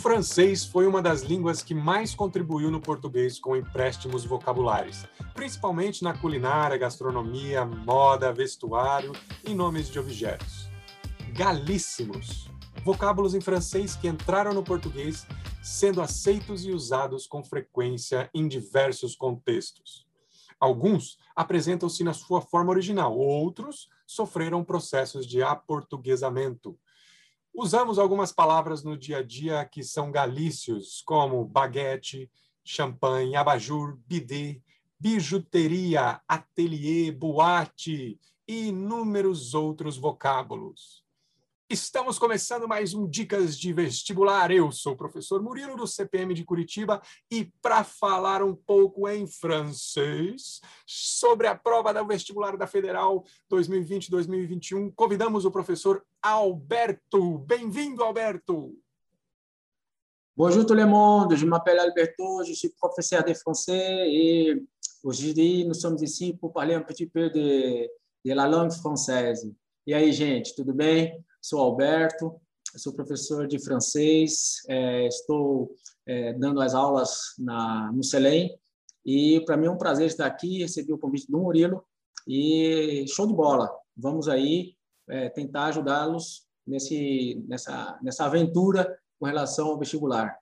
francês foi uma das línguas que mais contribuiu no português com empréstimos vocabulares, principalmente na culinária, gastronomia, moda, vestuário e nomes de objetos. Galíssimos vocábulos em francês que entraram no português, sendo aceitos e usados com frequência em diversos contextos. Alguns apresentam-se na sua forma original, outros sofreram processos de aportuguesamento. Usamos algumas palavras no dia a dia que são galícios, como baguete, champanhe, abajur, bidê, bijuteria, ateliê, boate e inúmeros outros vocábulos. Estamos começando mais um Dicas de Vestibular. Eu sou o professor Murilo do CPM de Curitiba e para falar um pouco em francês sobre a prova do vestibular da Federal 2020-2021, convidamos o professor Alberto. Bem-vindo, Alberto. Bonjour tout le monde, je m'appelle Alberto, je suis professeur de français et aujourd'hui nous sommes ici pour parler un petit peu de, de la langue française. E aí, gente, tudo bem? Sou Alberto, sou professor de francês, é, estou é, dando as aulas na, no CELEM e para mim é um prazer estar aqui, recebi o convite do Murilo e show de bola. Vamos aí é, tentar ajudá-los nesse, nessa, nessa aventura com relação ao vestibular.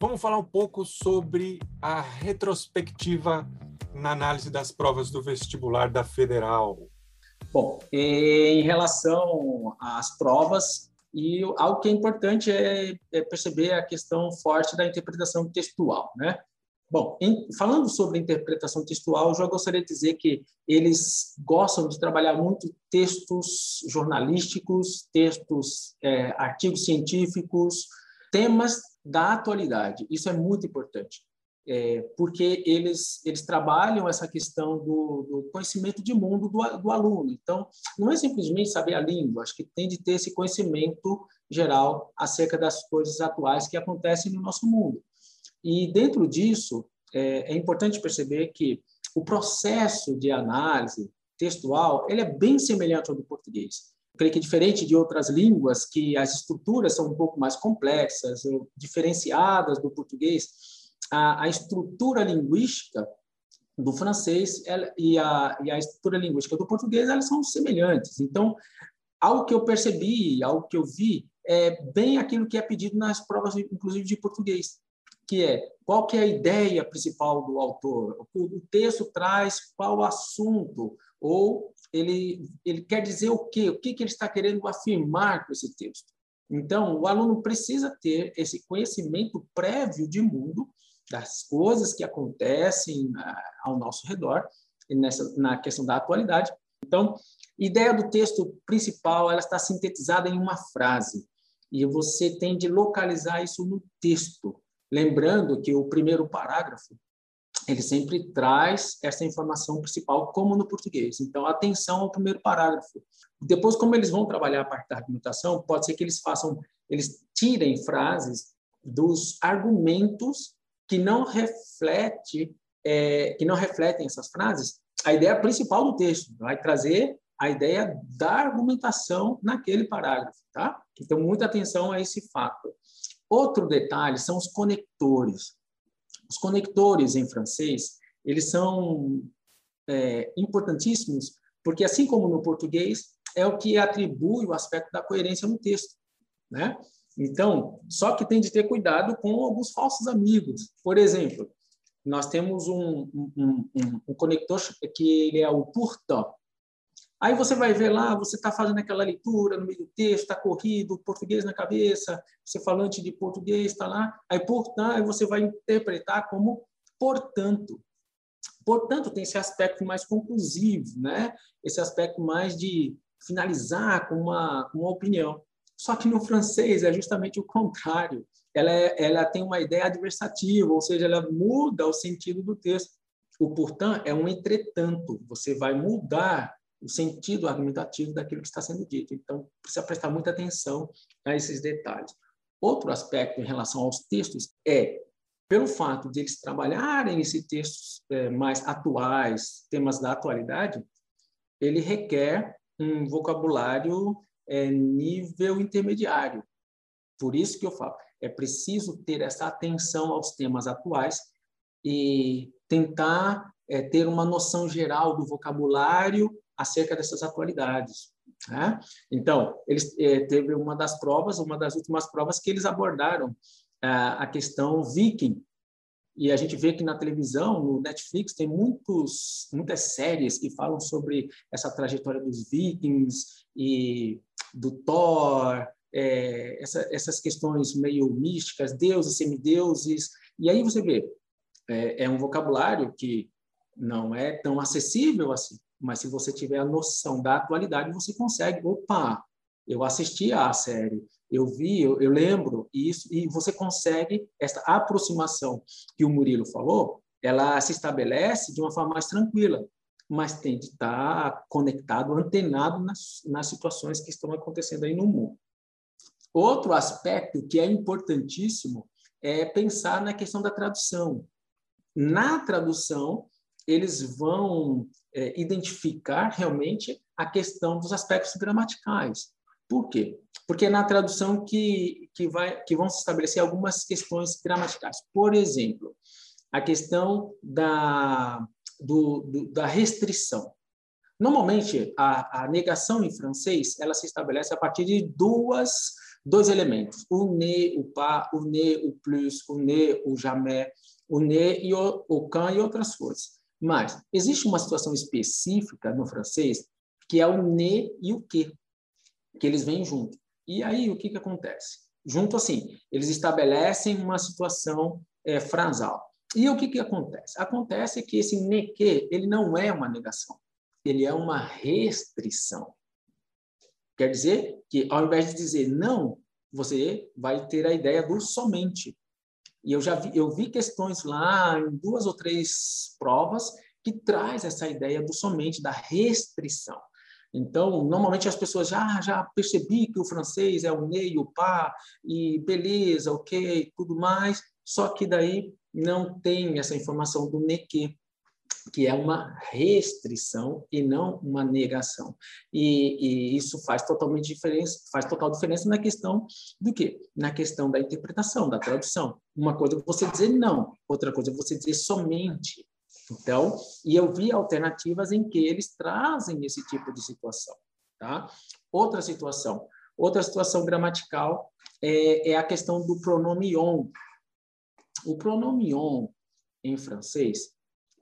Vamos falar um pouco sobre a retrospectiva na análise das provas do vestibular da Federal? Bom, em relação às provas, e algo que é importante é, é perceber a questão forte da interpretação textual, né? Bom, em, falando sobre interpretação textual, eu já gostaria de dizer que eles gostam de trabalhar muito textos jornalísticos, textos, é, artigos científicos, temas da atualidade. Isso é muito importante é, porque eles, eles trabalham essa questão do, do conhecimento de mundo do, do, aluno. Então, não é simplesmente saber a língua, acho que tem de ter esse conhecimento geral acerca das coisas atuais que acontecem no nosso mundo. E dentro disso, é, é importante perceber que o processo de análise textual ele é bem semelhante ao do português. Eu creio que diferente de outras línguas, que as estruturas são um pouco mais complexas, diferenciadas do português, a, a estrutura linguística do francês ela, e, a, e a estrutura linguística do português elas são semelhantes. Então, algo que eu percebi, algo que eu vi, é bem aquilo que é pedido nas provas, inclusive de português, que é qual que é a ideia principal do autor, o texto traz qual assunto, ou ele, ele quer dizer o quê, o que, que ele está querendo afirmar com esse texto. Então, o aluno precisa ter esse conhecimento prévio de mundo das coisas que acontecem ah, ao nosso redor nessa na questão da atualidade. Então, a ideia do texto principal ela está sintetizada em uma frase e você tem de localizar isso no texto, lembrando que o primeiro parágrafo ele sempre traz essa informação principal, como no português. Então, atenção ao primeiro parágrafo. Depois, como eles vão trabalhar a parte da argumentação, pode ser que eles façam, eles tirem frases dos argumentos que não reflete, é, que não refletem essas frases, a ideia principal do texto vai trazer a ideia da argumentação naquele parágrafo, tá? Então muita atenção a esse fato. Outro detalhe são os conectores. Os conectores em francês eles são é, importantíssimos porque assim como no português é o que atribui o aspecto da coerência no texto, né? Então, só que tem de ter cuidado com alguns falsos amigos. Por exemplo, nós temos um, um, um, um conector que ele é o pourtant. Aí você vai ver lá, você está fazendo aquela leitura no meio do texto, está corrido, português na cabeça, você falante de português está lá, aí portanto, aí você vai interpretar como portanto. Portanto, tem esse aspecto mais conclusivo, né? esse aspecto mais de finalizar com uma, uma opinião. Só que no francês é justamente o contrário. Ela, é, ela tem uma ideia adversativa, ou seja, ela muda o sentido do texto. O portanto é um entretanto. Você vai mudar o sentido argumentativo daquilo que está sendo dito. Então, precisa prestar muita atenção a esses detalhes. Outro aspecto em relação aos textos é, pelo fato de eles trabalharem esses textos é, mais atuais, temas da atualidade, ele requer um vocabulário é, nível intermediário. Por isso que eu falo, é preciso ter essa atenção aos temas atuais e tentar é, ter uma noção geral do vocabulário acerca dessas atualidades. Né? Então, eles é, teve uma das provas, uma das últimas provas que eles abordaram é, a questão viking. E a gente vê que na televisão, no Netflix, tem muitos, muitas séries que falam sobre essa trajetória dos vikings e do Thor, é, essa, essas questões meio místicas, deuses, semideuses. E aí você vê, é, é um vocabulário que não é tão acessível assim, mas se você tiver a noção da atualidade, você consegue, opa, eu assisti à série, eu vi, eu, eu lembro isso, e você consegue essa aproximação que o Murilo falou, ela se estabelece de uma forma mais tranquila, mas tem de estar conectado, antenado nas, nas situações que estão acontecendo aí no mundo. Outro aspecto que é importantíssimo é pensar na questão da tradução. Na tradução, eles vão é, identificar realmente a questão dos aspectos gramaticais. Por quê? Porque é na tradução que, que, vai, que vão se estabelecer algumas questões gramaticais. Por exemplo, a questão da, do, do, da restrição. Normalmente, a, a, negação em francês ela se estabelece a partir de duas, dois elementos: o ne, o pas, o ne, o plus, o ne, o jamais, o ne e o, o can e outras coisas. Mas existe uma situação específica no francês que é o ne e o que, que eles vêm junto. E aí o que, que acontece? Junto assim, eles estabelecem uma situação é, frasal. E o que, que acontece? Acontece que esse ne que ele não é uma negação, ele é uma restrição. Quer dizer que ao invés de dizer não, você vai ter a ideia do somente. E eu já vi, eu vi questões lá em duas ou três provas que traz essa ideia do somente, da restrição. Então, normalmente as pessoas já já percebi que o francês é o ne o pas, e beleza, ok, tudo mais, só que daí não tem essa informação do ne que, que é uma restrição e não uma negação. E, e, isso faz totalmente diferença, faz total diferença na questão do quê? Na questão da interpretação, da tradução. Uma coisa é você dizer não, outra coisa é você dizer somente. Então, e eu vi alternativas em que eles trazem esse tipo de situação, tá? Outra situação, outra situação gramatical é, é a questão do pronome on. O pronome on em francês,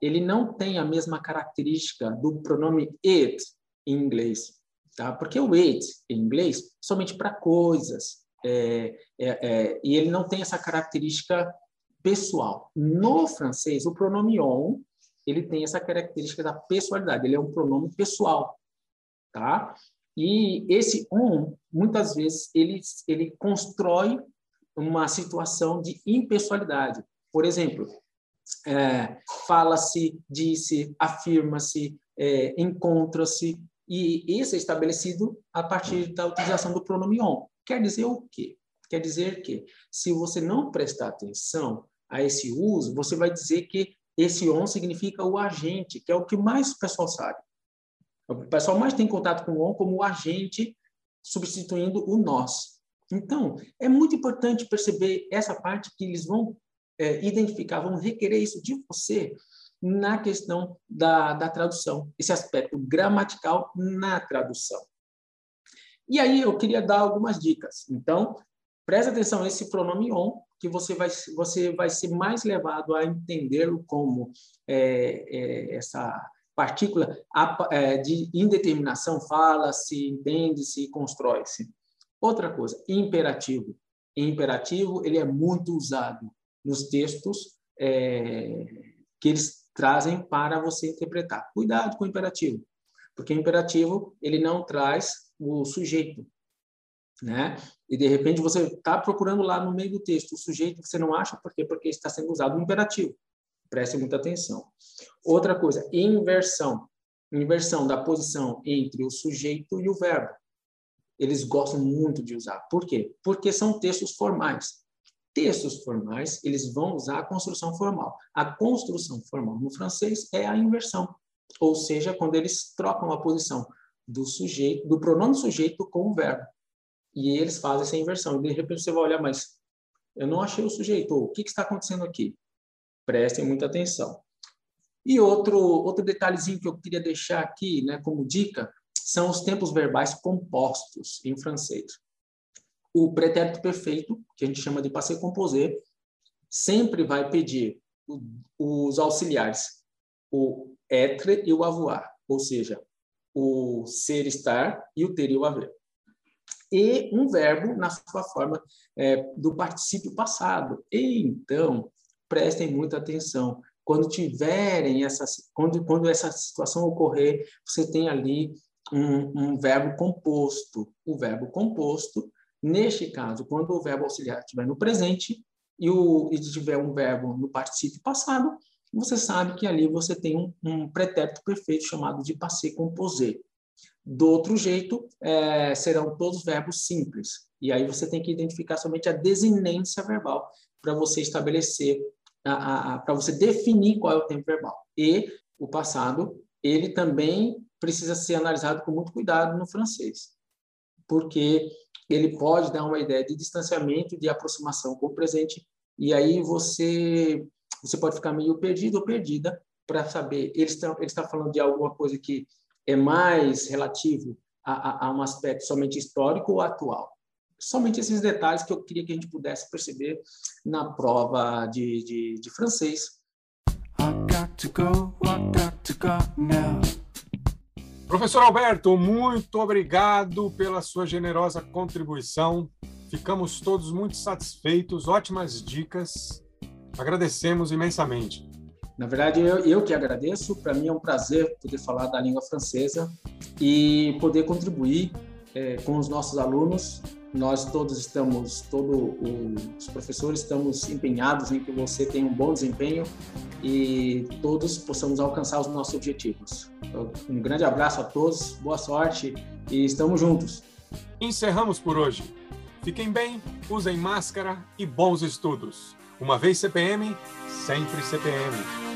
ele não tem a mesma característica do pronome it em inglês, tá? Porque o it em inglês somente para coisas é, é, é, e ele não tem essa característica pessoal. No francês, o pronome on ele tem essa característica da pessoalidade. Ele é um pronome pessoal, tá? E esse on muitas vezes ele ele constrói uma situação de impessoalidade. Por exemplo, é, fala-se, disse, afirma-se, é, encontra-se, e isso é estabelecido a partir da utilização do pronome on. Quer dizer o quê? Quer dizer que, se você não prestar atenção a esse uso, você vai dizer que esse on significa o agente, que é o que mais o pessoal sabe. O pessoal mais tem contato com o on como o agente, substituindo o nós. Então, é muito importante perceber essa parte que eles vão é, identificar, vão requerer isso de você na questão da, da tradução, esse aspecto gramatical na tradução. E aí eu queria dar algumas dicas. Então, preste atenção nesse pronome on, que você vai, você vai ser mais levado a entendê-lo como é, é, essa partícula é, de indeterminação fala-se, entende-se, constrói-se. Outra coisa, imperativo. Imperativo ele é muito usado nos textos é, que eles trazem para você interpretar. Cuidado com o imperativo, porque o imperativo ele não traz o sujeito, né? E de repente você está procurando lá no meio do texto o sujeito que você não acha, por quê? Porque está sendo usado o imperativo. Preste muita atenção. Outra coisa, inversão. Inversão da posição entre o sujeito e o verbo. Eles gostam muito de usar. Por quê? Porque são textos formais. Textos formais, eles vão usar a construção formal. A construção formal no francês é a inversão. Ou seja, quando eles trocam a posição do sujeito, do pronome sujeito com o verbo. E eles fazem essa inversão. De repente você vai olhar, mas eu não achei o sujeito. O que, que está acontecendo aqui? Prestem muita atenção. E outro, outro detalhezinho que eu queria deixar aqui, né, como dica, são os tempos verbais compostos em francês. O pretérito perfeito, que a gente chama de passé composé, sempre vai pedir os auxiliares, o être e o avoir, ou seja, o ser estar e o ter e o haver. E um verbo na sua forma é, do particípio passado. E, então, prestem muita atenção. Quando tiverem essa, quando, quando essa situação ocorrer, você tem ali um, um verbo composto. O verbo composto, neste caso, quando o verbo auxiliar estiver no presente e, o, e tiver um verbo no particípio passado, você sabe que ali você tem um, um pretérito perfeito chamado de passé composé. Do outro jeito, é, serão todos verbos simples. E aí você tem que identificar somente a desinência verbal para você estabelecer, para você definir qual é o tempo verbal. E o passado, ele também precisa ser analisado com muito cuidado no francês, porque ele pode dar uma ideia de distanciamento, de aproximação com o presente, e aí você você pode ficar meio perdido ou perdida para saber, ele está, ele está falando de alguma coisa que é mais relativo a, a, a um aspecto somente histórico ou atual. Somente esses detalhes que eu queria que a gente pudesse perceber na prova de, de, de francês. Professor Alberto, muito obrigado pela sua generosa contribuição. Ficamos todos muito satisfeitos, ótimas dicas. Agradecemos imensamente. Na verdade, eu, eu que agradeço. Para mim é um prazer poder falar da língua francesa e poder contribuir é, com os nossos alunos. Nós todos estamos, todos os professores estamos empenhados em que você tenha um bom desempenho e todos possamos alcançar os nossos objetivos. Um grande abraço a todos, boa sorte e estamos juntos. Encerramos por hoje. Fiquem bem, usem máscara e bons estudos. Uma vez CPM, sempre CPM.